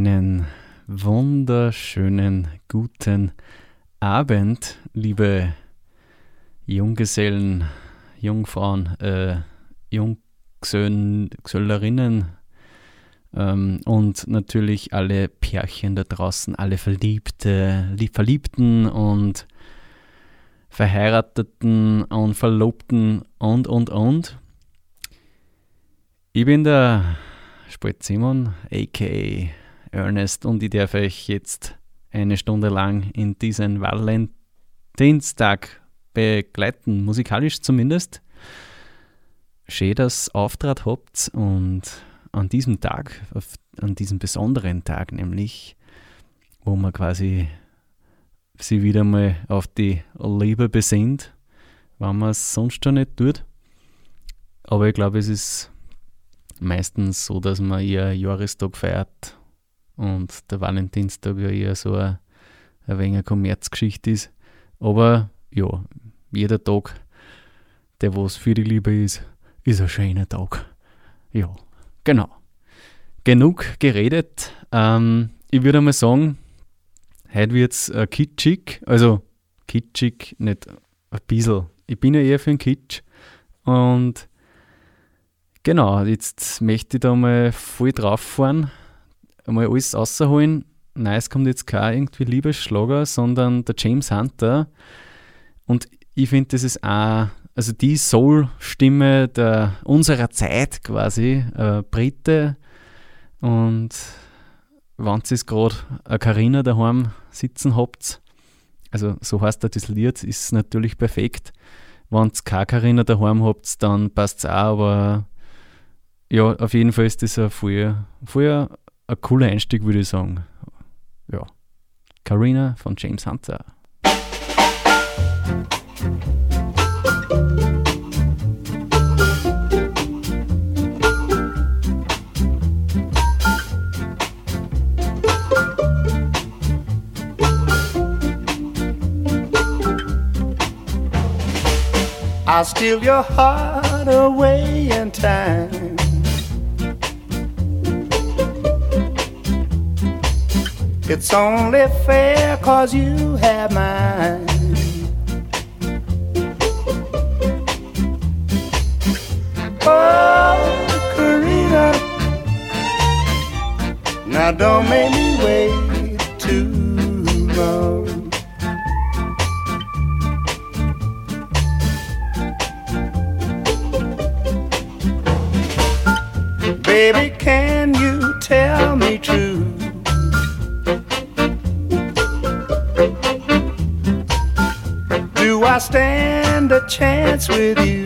Einen wunderschönen guten Abend, liebe Junggesellen, Jungfrauen, äh, Junggesellerinnen ähm, und natürlich alle Pärchen da draußen, alle Verliebte, Verliebten und Verheirateten und Verlobten und, und, und. Ich bin der Spalt Simon, aka Ernest, und ich darf euch jetzt eine Stunde lang in diesen Valentinstag begleiten, musikalisch zumindest. Schön, dass ihr Auftrag habt und an diesem Tag, auf, an diesem besonderen Tag nämlich, wo man quasi sie wieder mal auf die Liebe besinnt, wenn man es sonst schon nicht tut. Aber ich glaube, es ist meistens so, dass man eher Jahrestag feiert und der Valentinstag ja eher so eine, ein wenig eine Kommerzgeschichte ist. Aber ja, jeder Tag, der was für die Liebe ist, ist ein schöner Tag. Ja, genau. Genug geredet. Ähm, ich würde mal sagen, heute wird es äh, kitschig. Also kitschig, nicht ein bisschen. Ich bin ja eher für den Kitsch. Und Genau, jetzt möchte ich da mal voll drauf fahren, mal alles rausholen. Nein, es kommt jetzt kein irgendwie Liebesschlager, sondern der James Hunter. Und ich finde, das ist auch, also die Soul-Stimme unserer Zeit quasi, äh, Brite. Und wenn ihr gerade eine Karina daheim sitzen habt, also so heißt das Lied, ist es natürlich perfekt. Wenn ihr keine Karina daheim habt, dann passt es auch, aber ja, auf jeden Fall ist das ein voll, voll ein cooler Einstieg, würde ich sagen. Ja. Carina von James Hunter. I'll steal your heart away in time. It's only fair cause you have mine. Oh, Karina, now don't make me wait too long. Baby, can I stand a chance with you?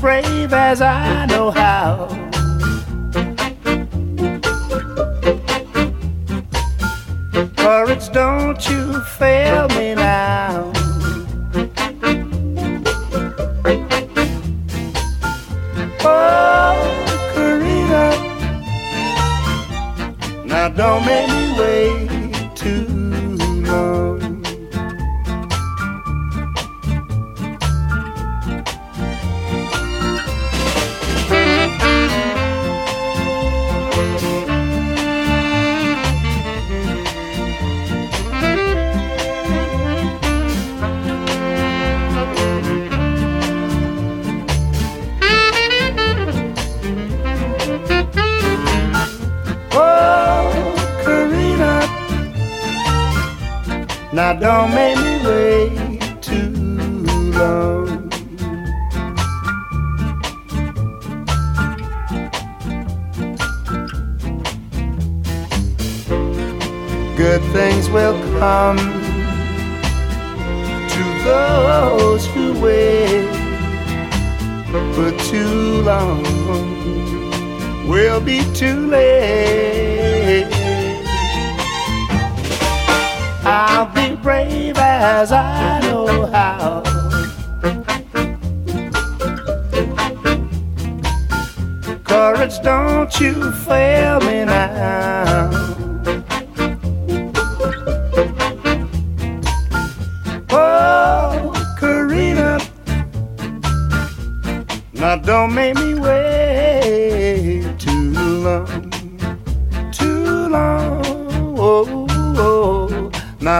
Brave as I know how.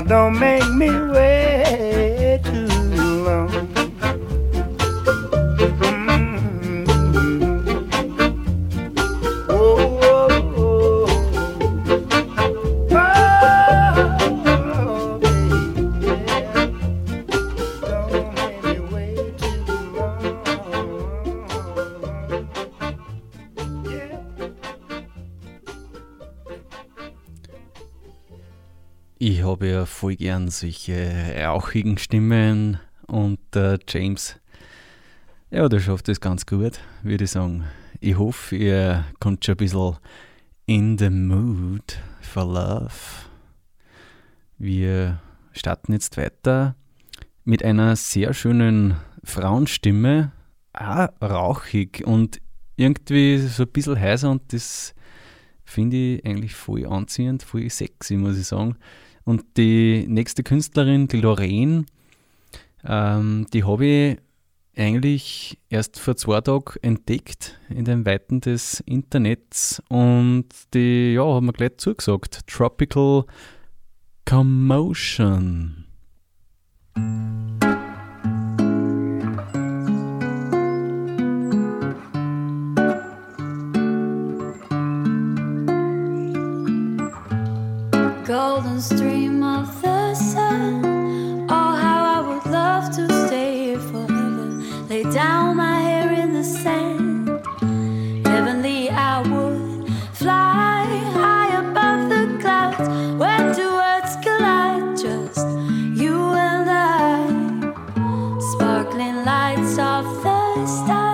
Don't make me wait gern solche rauchigen Stimmen und der James, ja, der schafft das ganz gut, würde ich sagen. Ich hoffe, ihr kommt schon ein bisschen in the mood for love. Wir starten jetzt weiter mit einer sehr schönen Frauenstimme, auch rauchig und irgendwie so ein bisschen heiser und das finde ich eigentlich voll anziehend, voll sexy, muss ich sagen. Und die nächste Künstlerin, die Lorraine, ähm, die habe ich eigentlich erst vor zwei Tagen entdeckt in den Weiten des Internets und die, ja, haben mir gleich zugesagt. Tropical Commotion. Golden stream of the sun. Oh, how I would love to stay here forever. Lay down my hair in the sand. Heavenly, I would fly high above the clouds. Where two words collide, just you and I. Sparkling lights of the stars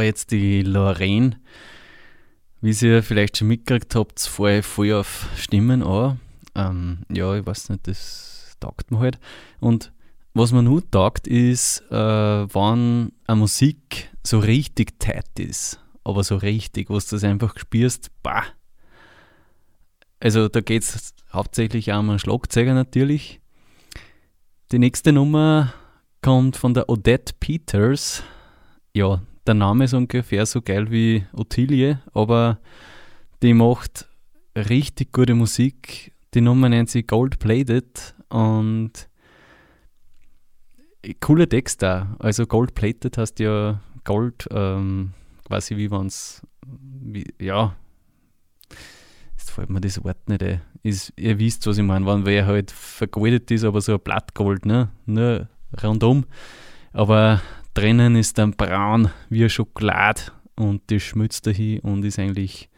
war jetzt die Lorraine. Wie ihr vielleicht schon mitgekriegt habt, fahre ich voll auf Stimmen an. Ähm, ja, ich weiß nicht, das taugt mir halt. Und was man nur taugt, ist, äh, wann eine Musik so richtig tight ist. Aber so richtig, was du das einfach spürst, bah. Also da geht es hauptsächlich auch um einen Schlagzeuger natürlich. Die nächste Nummer kommt von der Odette Peters. Ja, der Name ist ungefähr so geil wie Ottilie, aber die macht richtig gute Musik. Die Nummer nennt sie Gold Plated und coole Texte. Also Gold Plated heißt ja Gold, ähm, quasi wie man es, ja, jetzt fällt mir das Wort nicht ein. Ist, ihr wisst, was ich meine, wenn wer halt vergoldet ist, aber so ein Blattgold, ne? Nur rundum. Aber drinnen ist dann braun wie Schokolade und das schmilzt dahin und ist eigentlich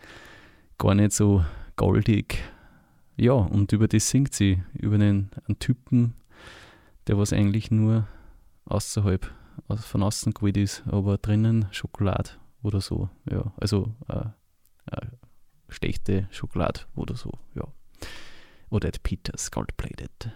gar nicht so goldig. Ja, und über das singt sie, über den einen Typen, der was eigentlich nur außerhalb, von außen gewählt ist, aber drinnen Schokolade oder so. Ja, also äh, äh, schlechte Schokolade oder so, ja. Oder Peters Gold Plated.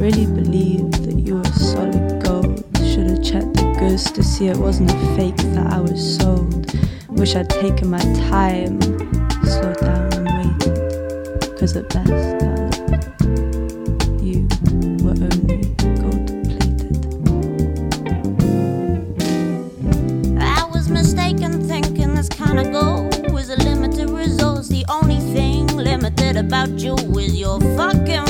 Really believe that you were solid gold. Should have checked the goods to see it wasn't a fake that I was sold. Wish I'd taken my time, slowed down and waited. Cause at best, darling, you were only gold plated. I was mistaken thinking this kind of goal was a limited resource. The only thing limited about you is your fucking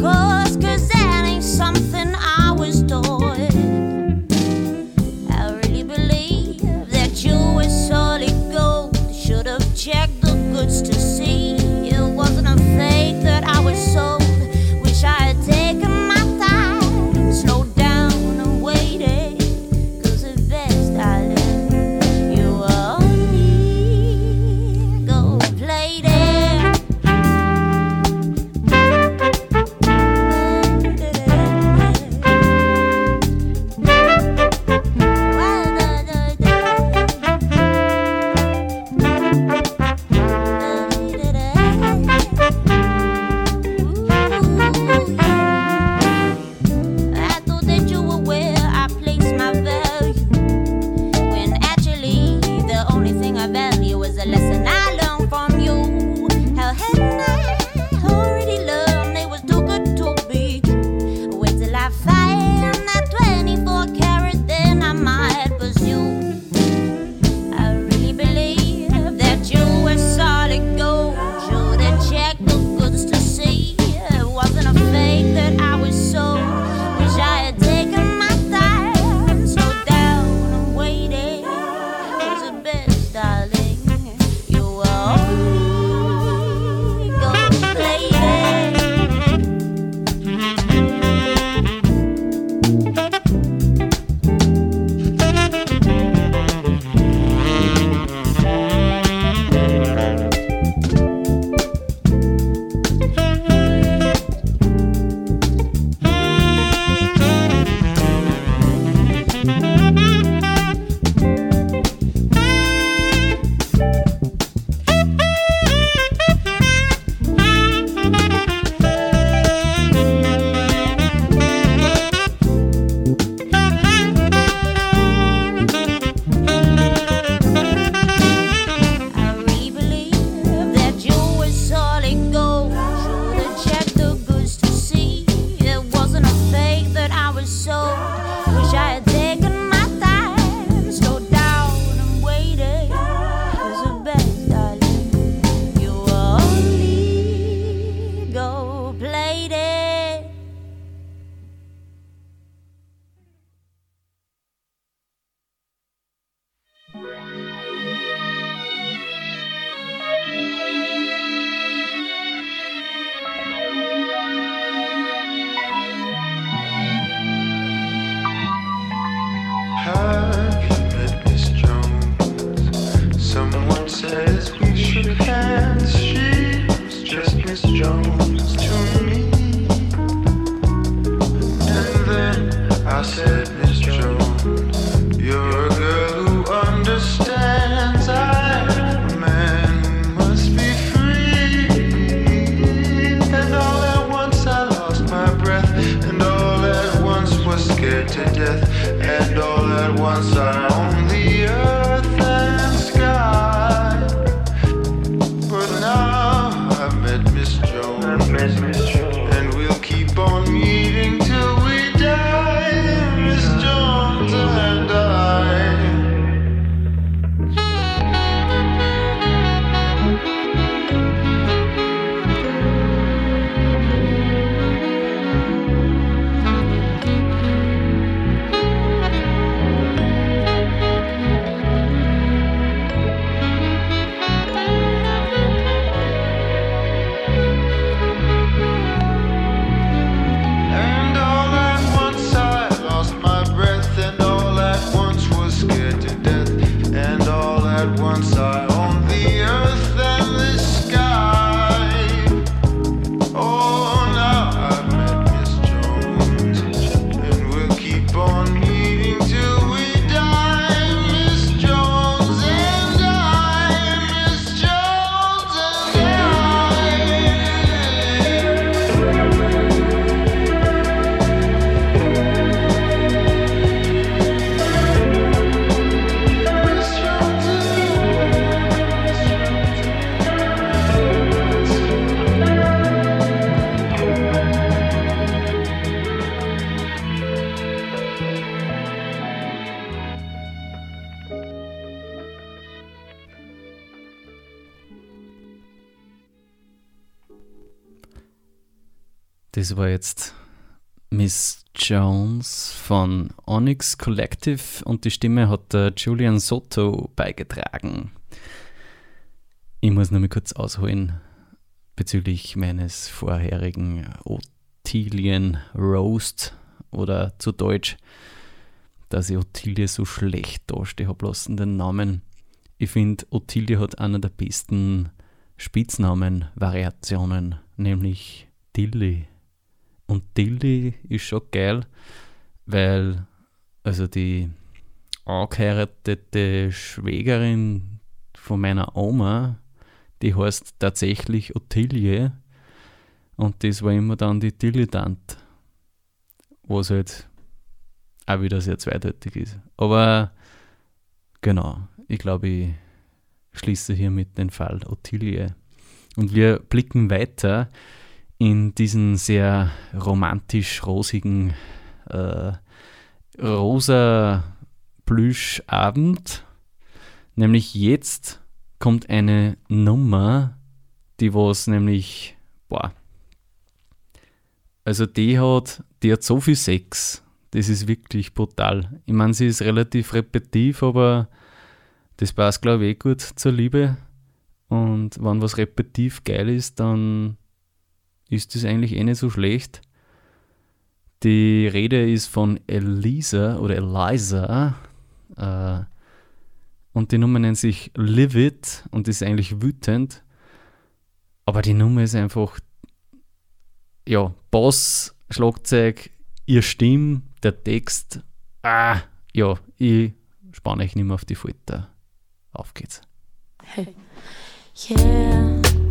cause, cause that ain't something War jetzt Miss Jones von Onyx Collective und die Stimme hat der Julian Soto beigetragen. Ich muss nur mal kurz ausholen bezüglich meines vorherigen Ottilien Roast oder zu Deutsch, dass ich Ottilie so schlecht dastehe habe lassen, den Namen. Ich finde, Ottilie hat einer der besten Spitznamen-Variationen, nämlich Tilly. Und Tilly ist schon geil, weil also die angeheiratete Schwägerin von meiner Oma, die heißt tatsächlich Ottilie und das war immer dann die Dilettant, was halt auch wieder sehr zweideutig ist. Aber genau, ich glaube, ich schließe hiermit den Fall Ottilie. Und wir blicken weiter in diesen sehr romantisch-rosigen äh, rosa Plüschabend. Nämlich jetzt kommt eine Nummer, die was nämlich, boah, also die hat, die hat so viel Sex. Das ist wirklich brutal. Ich meine, sie ist relativ repetitiv, aber das passt, glaube ich, eh gut zur Liebe. Und wenn was repetitiv geil ist, dann ist das eigentlich eh nicht so schlecht. Die Rede ist von Elisa oder Eliza. Äh, und die Nummer nennt sich Live It und ist eigentlich wütend. Aber die Nummer ist einfach, ja, Bass, Schlagzeug, ihr Stimme, der Text. Ah, ja, ich spanne euch nicht mehr auf die Folter. Auf geht's. Yeah.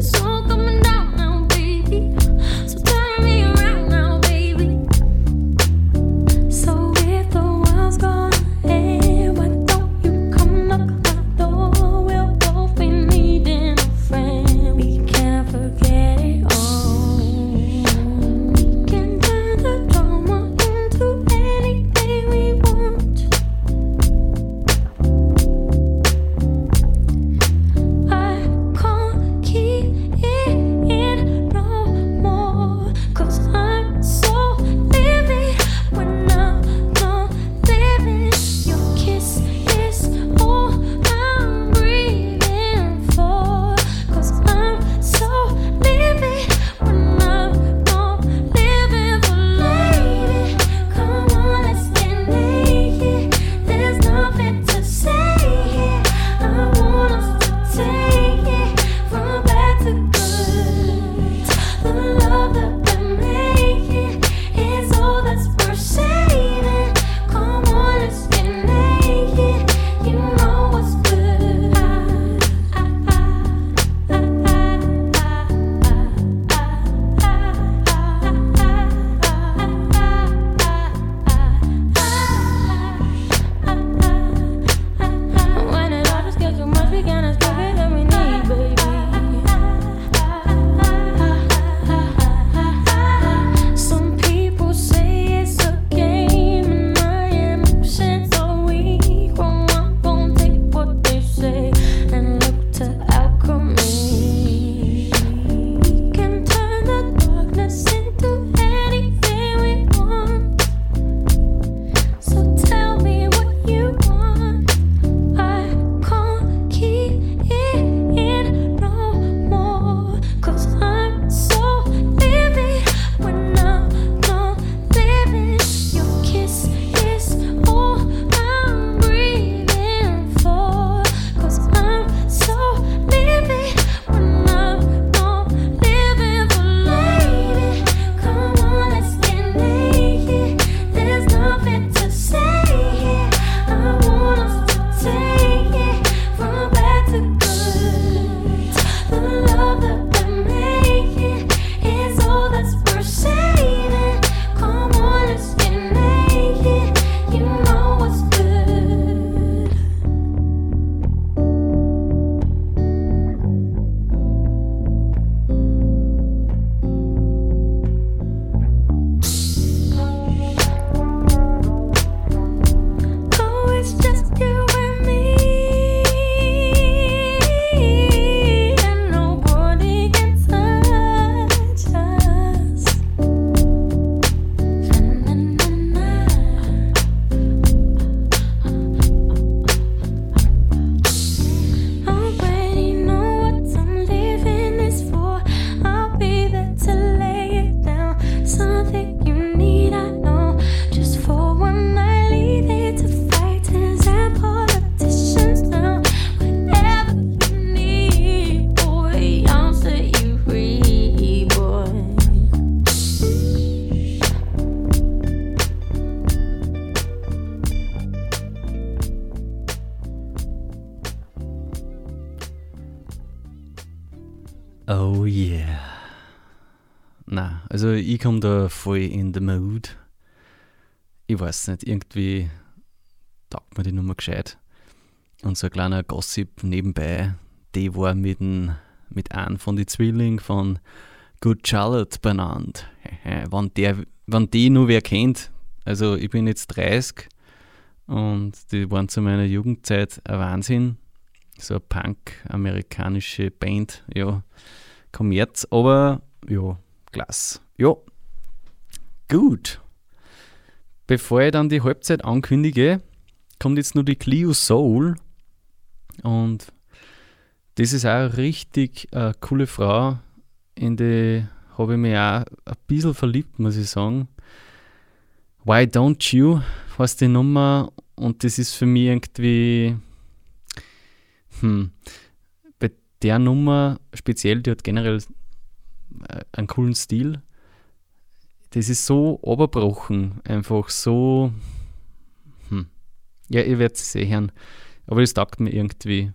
It's na, also ich komme da voll in the mood. Ich weiß nicht, irgendwie taugt mir die Nummer gescheit. Und so ein kleiner Gossip nebenbei, die war mit, ein, mit einem von den Zwillingen von Good Charlotte benannt. wenn, der, wenn die nur wer kennt, also ich bin jetzt 30 und die waren zu meiner Jugendzeit ein Wahnsinn. So eine Punk-amerikanische Band, ja, Kommerz, aber ja, klasse. Ja, gut. Bevor ich dann die Halbzeit ankündige, kommt jetzt nur die Clio Soul. Und das ist auch eine richtig äh, coole Frau. In die habe ich mich auch ein bisschen verliebt, muss ich sagen. Why Don't You heißt die Nummer und das ist für mich irgendwie. Hm, bei der Nummer speziell, die hat generell äh, einen coolen Stil. Das ist so oberbrochen, einfach so. Hm. Ja, ihr werdet es eh hören. Aber das taugt mir irgendwie.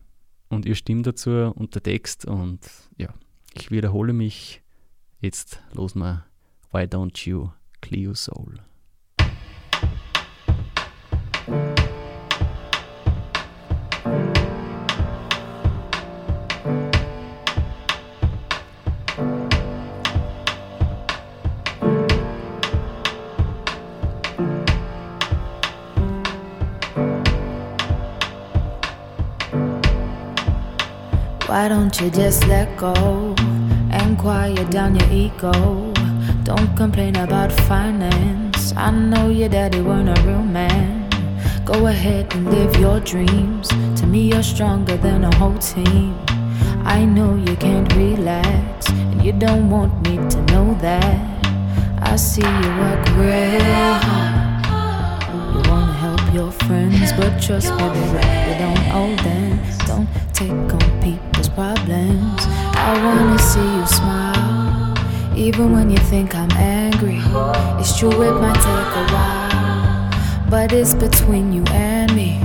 Und ihr Stimme dazu und der Text. Und ja, ich wiederhole mich. Jetzt los mal Why Don't You, Cleo Soul. Why don't you just let go and quiet down your ego? Don't complain about finance. I know your daddy weren't a real man. Go ahead and live your dreams. To me, you're stronger than a whole team. I know you can't relax, and you don't want me to know that. I see you work real hard. You wanna help your friends, but trust me, you don't owe them. Don't take on people's problems. I wanna see you smile, even when you think I'm angry. It's true, it might take a while, but it's between you and me.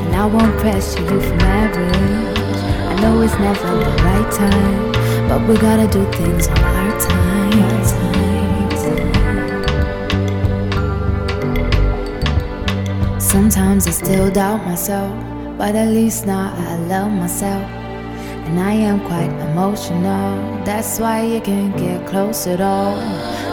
and I won't pressure you for marriage. I know it's never the right time, but we gotta do things on our time. Sometimes I still doubt myself, but at least now I love myself. And I am quite emotional, that's why you can't get close at all.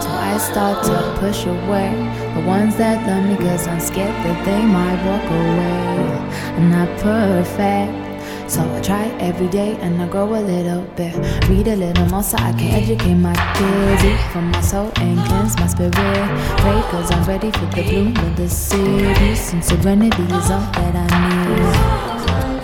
So I start to push away the ones that love me, cause I'm scared that they might walk away. Not perfect. So I try every day and I grow a little bit. Read a little more so I can educate my kids. Eat from my soul and cleanse my spirit. Pray cause I'm ready for the bloom of the city. And serenity is all that I need.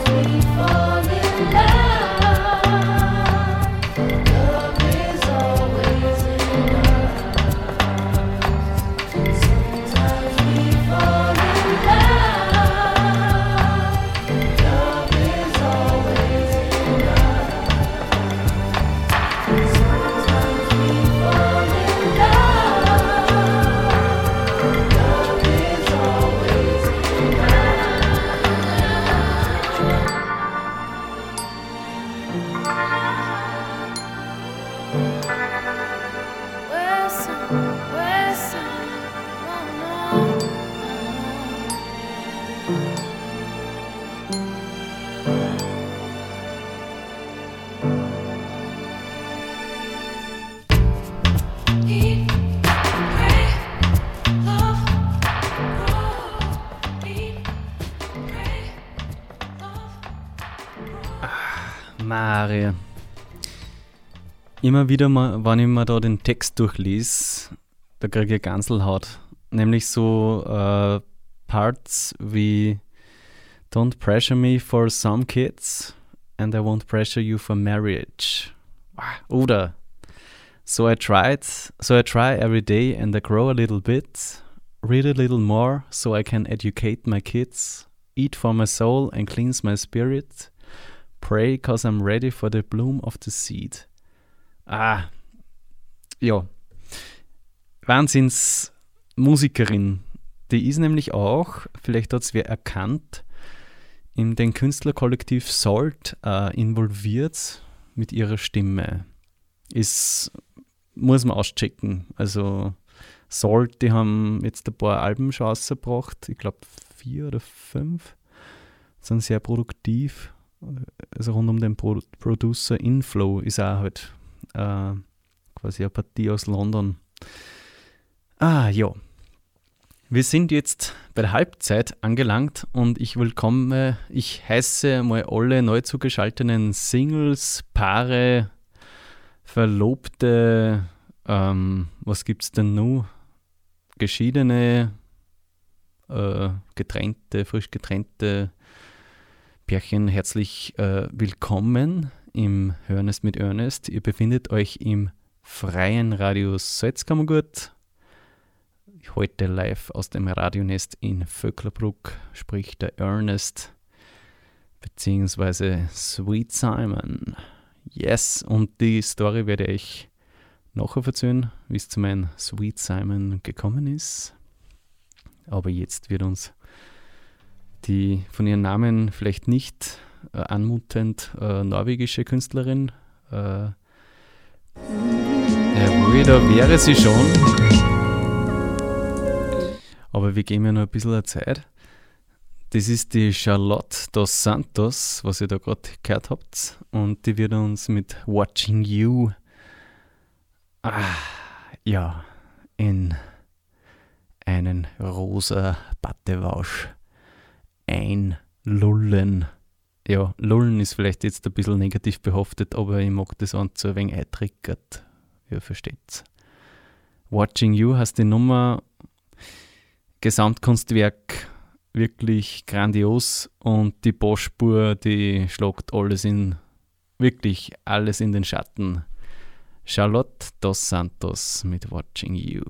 Maria. Immer wieder, mal, wenn ich mir da den Text durchlese, da kriege ich Ganselhaut. Nämlich so äh, Parts wie Don't pressure me for some kids and I won't pressure you for marriage. Oder So I tried, so I try every day and I grow a little bit, read a little more so I can educate my kids, eat for my soul and cleanse my spirit, pray cause I'm ready for the bloom of the seed. Ah, ja. Wahnsinnsmusikerin. Die ist nämlich auch, vielleicht hat es wer erkannt, in den Künstlerkollektiv Salt äh, involviert mit ihrer Stimme. Ist, muss man auschecken. Also Salt, die haben jetzt ein paar Alben schon rausgebracht, ich glaube vier oder fünf, sind sehr produktiv. Also rund um den Pro Producer Inflow ist auch halt äh, quasi eine Partie aus London. Ah, ja. Wir sind jetzt bei der Halbzeit angelangt und ich willkomme, ich heiße mal alle neu zugeschalteten Singles, Paare, Verlobte, ähm, was gibt's denn nun? Geschiedene, äh, getrennte, frisch getrennte Pärchen herzlich äh, willkommen im Hörnest mit Ernest. Ihr befindet euch im freien Radio Salzkammergut. Heute live aus dem Radionest in Vöcklerbruck spricht der Ernest beziehungsweise Sweet Simon. Yes, und die Story werde ich nachher erzählen, wie es zu meinem Sweet Simon gekommen ist. Aber jetzt wird uns die von ihrem Namen vielleicht nicht äh, anmutend äh, norwegische Künstlerin, äh, jawohl, da wäre sie schon. Aber wir geben ja noch ein bisschen Zeit. Das ist die Charlotte dos Santos, was ihr da gerade gehört habt. Und die wird uns mit Watching You, ah, ja, in einen rosa Battewausch einlullen. Ja, lullen ist vielleicht jetzt ein bisschen negativ behaftet, aber ich mag das an so ein wenig eintriggert. Ihr versteht's. Watching You heißt die Nummer. Gesamtkunstwerk wirklich grandios und die Boschspur, die schlagt alles in, wirklich alles in den Schatten. Charlotte dos Santos mit Watching You.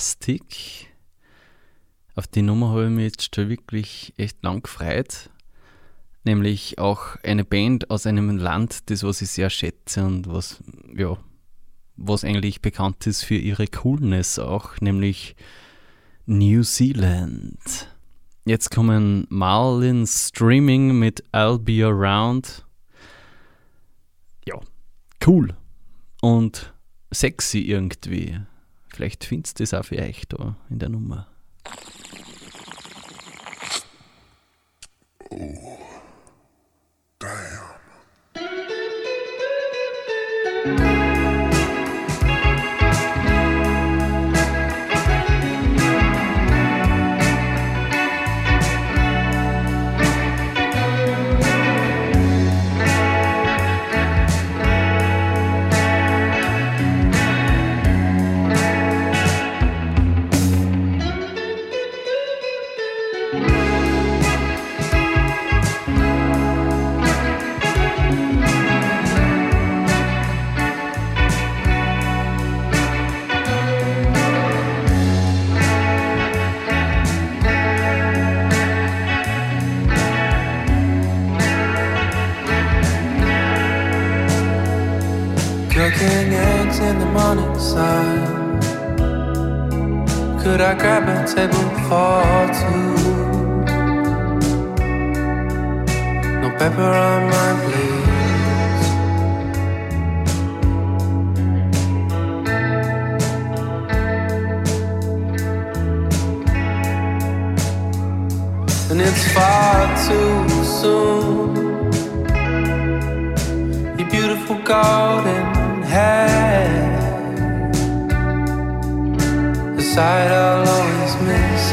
Gitarrenlastig. Auf die Nummer habe ich mich jetzt schon wirklich echt lang gefreut. Nämlich auch eine Band aus einem Land, das was ich sehr schätze und was, ja, was eigentlich bekannt ist für ihre Coolness auch, nämlich New Zealand. Jetzt kommen Marlin Streaming mit I'll Be Around. Ja, cool und sexy irgendwie. Vielleicht findest du das auch für euch da in der Nummer. Cooking Could I grab a table for two? No pepper on my plate. And it's far too soon. Your beautiful golden Sight I'll always miss.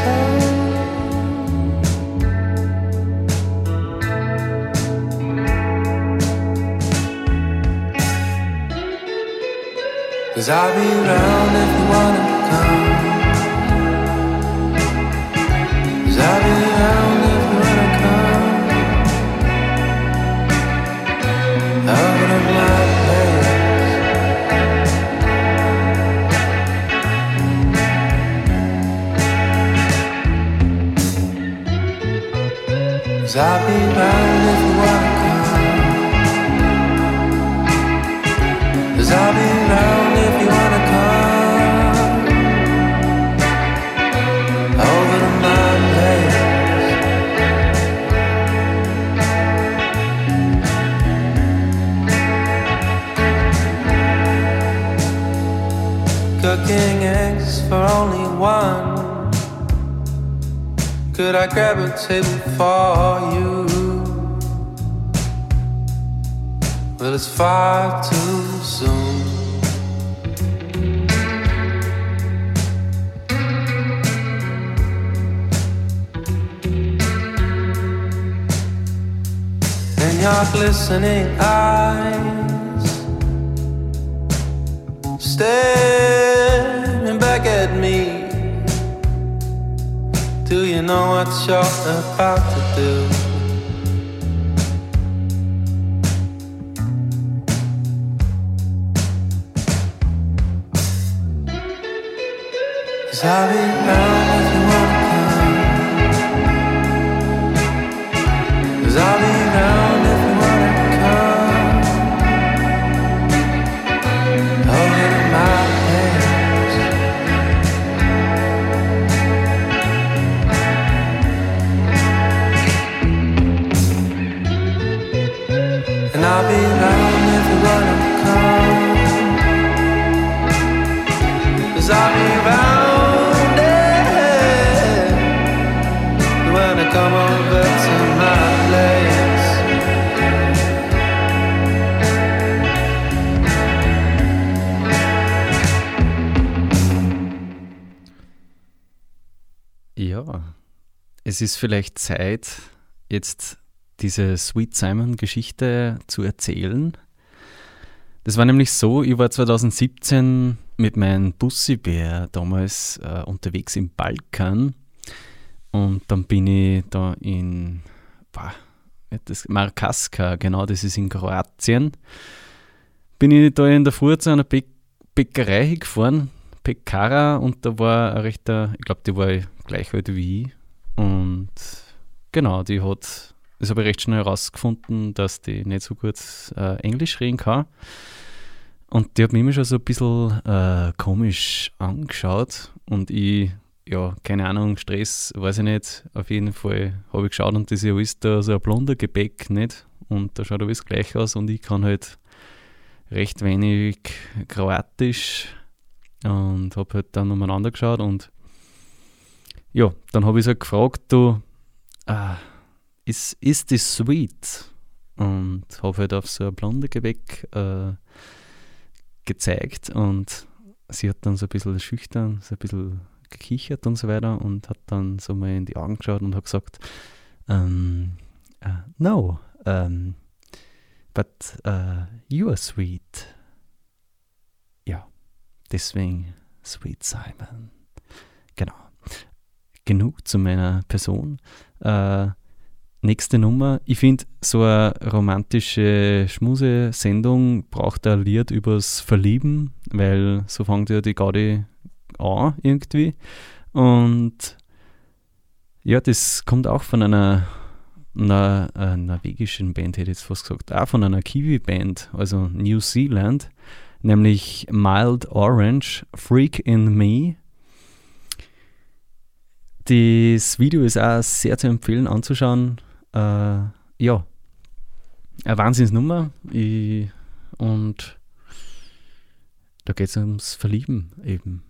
Cause I'll be around if you wanna come. Cause I'll be around I'll be if you wanna come. Cause I'll be around if you wanna come. Over to my place. Cooking eggs for only one. Could I grab a table for you? Well, it's far too soon. And your glistening eyes staring back at me. Do you know what you're about still es ist vielleicht Zeit, jetzt diese Sweet Simon-Geschichte zu erzählen. Das war nämlich so, ich war 2017 mit meinem Bussibär damals äh, unterwegs im Balkan und dann bin ich da in boah, das? Markaska, genau, das ist in Kroatien, bin ich da in der Früh zu einer Bä Bäckerei gefahren, Pekara, und da war ein rechter, ich glaube, die war gleich alt wie ich und genau, die hat das habe ich recht schnell herausgefunden, dass die nicht so gut äh, Englisch reden kann. Und die hat mich immer schon so ein bisschen äh, komisch angeschaut und ich, ja, keine Ahnung, Stress, weiß ich nicht. Auf jeden Fall habe ich geschaut und das ist da so ein blonder Gebäck, nicht? Und da schaut alles gleich aus und ich kann halt recht wenig Kroatisch und habe halt dann umeinander geschaut und ja, dann habe ich sie gefragt, du, äh, ist, ist das sweet? Und habe halt auf so ein blonde Gebäck äh, gezeigt und sie hat dann so ein bisschen schüchtern, so ein bisschen gekichert und so weiter und hat dann so mal in die Augen geschaut und hat gesagt, um, uh, no, um, but uh, you are sweet. Ja, deswegen Sweet Simon. Genau. Genug zu meiner Person. Uh, Nächste Nummer. Ich finde, so eine romantische Schmusesendung braucht ein Lied übers Verlieben, weil so fängt ja die Gaudi an irgendwie. Und ja, das kommt auch von einer, einer, einer norwegischen Band, hätte ich jetzt fast gesagt, auch von einer Kiwi-Band, also New Zealand, nämlich Mild Orange, Freak in Me. Das Video ist auch sehr zu empfehlen anzuschauen äh, ja, eine Wahnsinnsnummer. Ich, und da geht es ums Verlieben eben.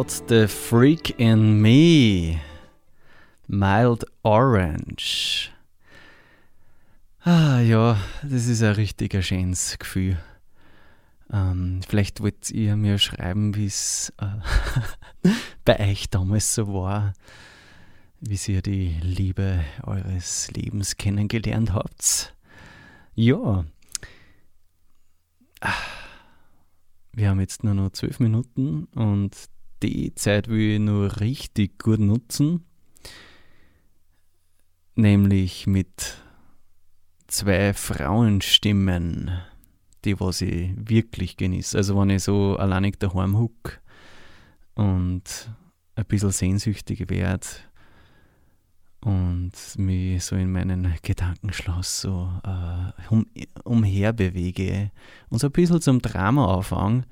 Out the freak in me. Mild Orange. Ah ja, das ist ein richtiger schönes Gefühl. Ähm, vielleicht wollt ihr mir schreiben, wie es äh, bei euch damals so war, wie ihr die Liebe eures Lebens kennengelernt habt. Ja. Wir haben jetzt nur noch zwölf Minuten und die Zeit will ich nur richtig gut nutzen. Nämlich mit zwei Frauenstimmen die was ich wirklich genieße. Also wenn ich so alleinig daheim huck und ein bisschen sehnsüchtig werde und mich so in meinen Gedankenschloss so äh, um, umher bewege und so ein bisschen zum Drama auffange,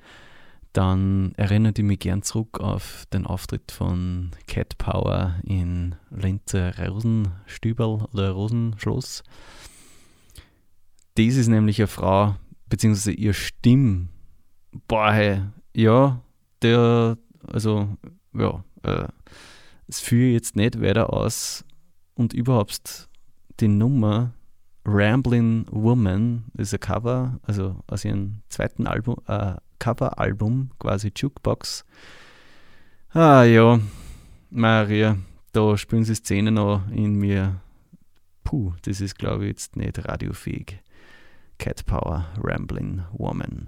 dann erinnert ich mich gern zurück auf den Auftritt von Cat Power in Linzer Rosenstüberl oder Rosenschloss. Das ist nämlich eine Frau, beziehungsweise ihr Stimm, boah, hey, ja, der, also, ja, äh, es führe jetzt nicht weiter aus und überhaupt die Nummer Rambling Woman ist ein Cover, also aus ihrem zweiten Album, äh, Coveralbum, quasi Jukebox. Ah ja, Maria, da spielen sie Szenen noch in mir. Puh, das ist glaube ich jetzt nicht radiofähig. Cat Power Rambling Woman.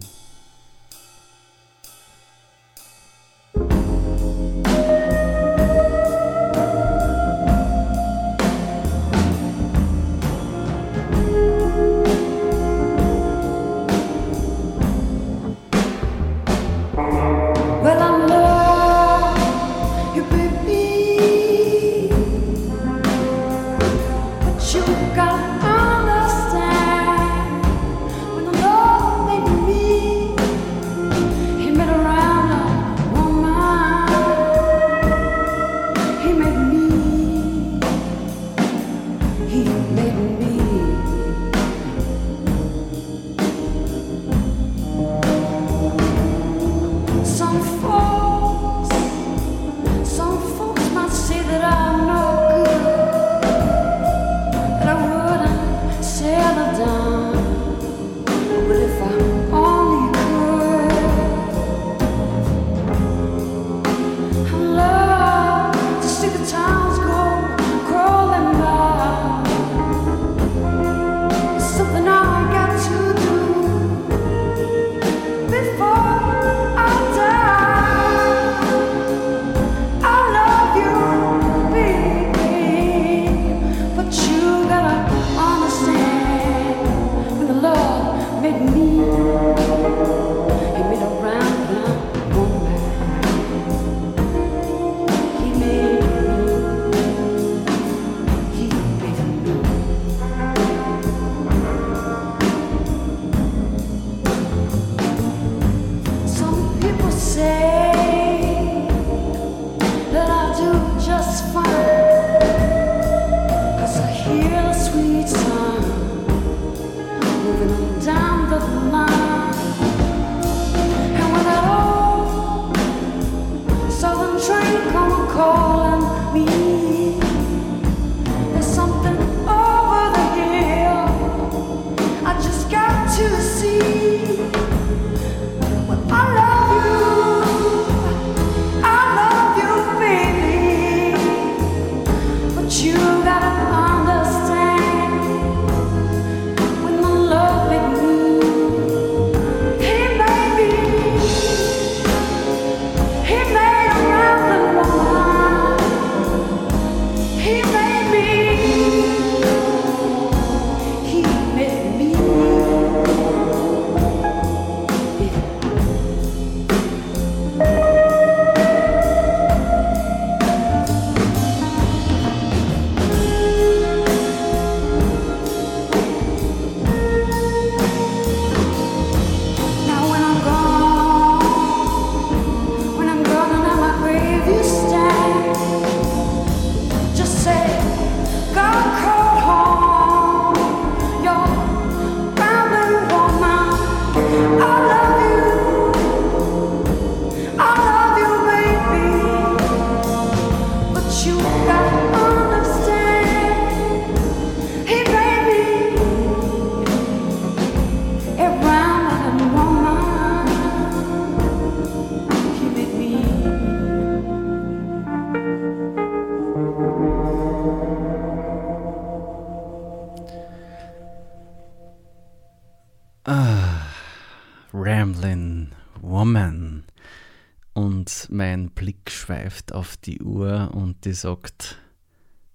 Die sagt,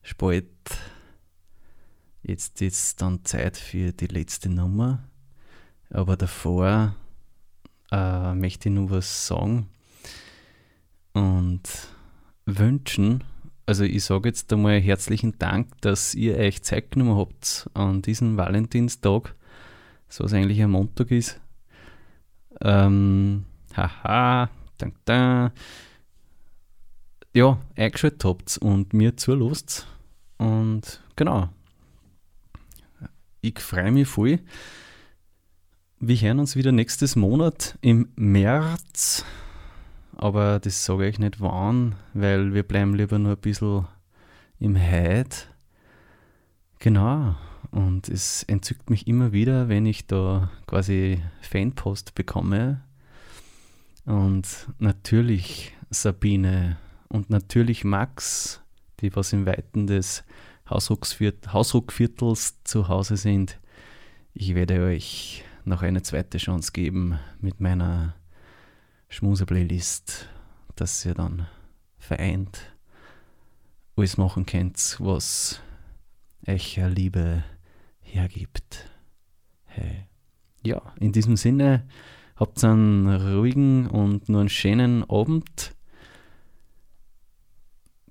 spät, jetzt ist dann Zeit für die letzte Nummer. Aber davor äh, möchte ich nur was sagen und wünschen. Also ich sage jetzt einmal herzlichen Dank, dass ihr euch Zeit genommen habt an diesem Valentinstag, so was eigentlich ein Montag ist. Ähm, haha, dank da. Ja, eingeschaltet habt und mir zulost. Und genau. Ich freue mich voll. Wir hören uns wieder nächstes Monat im März. Aber das sage ich nicht wann, weil wir bleiben lieber nur ein bisschen im Heid. Genau. Und es entzückt mich immer wieder, wenn ich da quasi Fanpost bekomme. Und natürlich Sabine und natürlich Max, die was im Weiten des Hausruckviertels zu Hause sind. Ich werde euch noch eine zweite Chance geben mit meiner Schmuse-Playlist, dass ihr dann vereint alles machen könnt, was euch Liebe hergibt. Hey. Ja, in diesem Sinne, habt einen ruhigen und nur einen schönen Abend.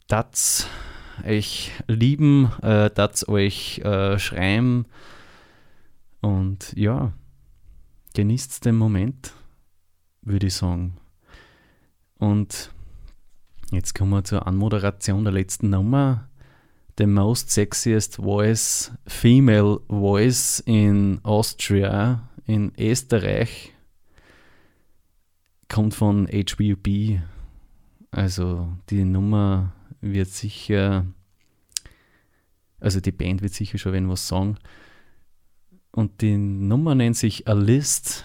Das euch lieben, äh, das euch äh, schreiben und ja, genießt den Moment, würde ich sagen. Und jetzt kommen wir zur Anmoderation der letzten Nummer. The most sexiest voice, female voice in Austria, in Österreich, kommt von HBUB. Also die Nummer wird sicher, also die Band wird sicher schon wenn was sagen. Und die Nummer nennt sich A List.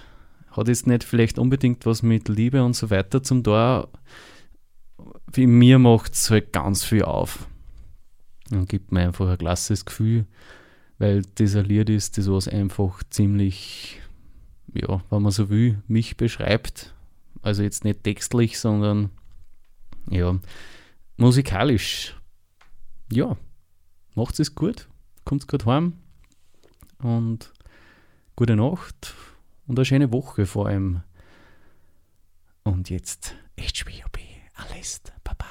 Hat jetzt nicht vielleicht unbedingt was mit Liebe und so weiter zum Tor. Wie mir macht es halt ganz viel auf. Und gibt mir einfach ein klasses Gefühl, weil dieser Lied ist, das was einfach ziemlich, ja, wenn man so will, mich beschreibt. Also jetzt nicht textlich, sondern ja, musikalisch. Ja, macht es gut, kommt gut heim und gute Nacht und eine schöne Woche vor allem. Und jetzt HBOB, alles, Papa,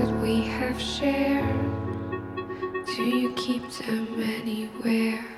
that we have shared, do you keep them anywhere?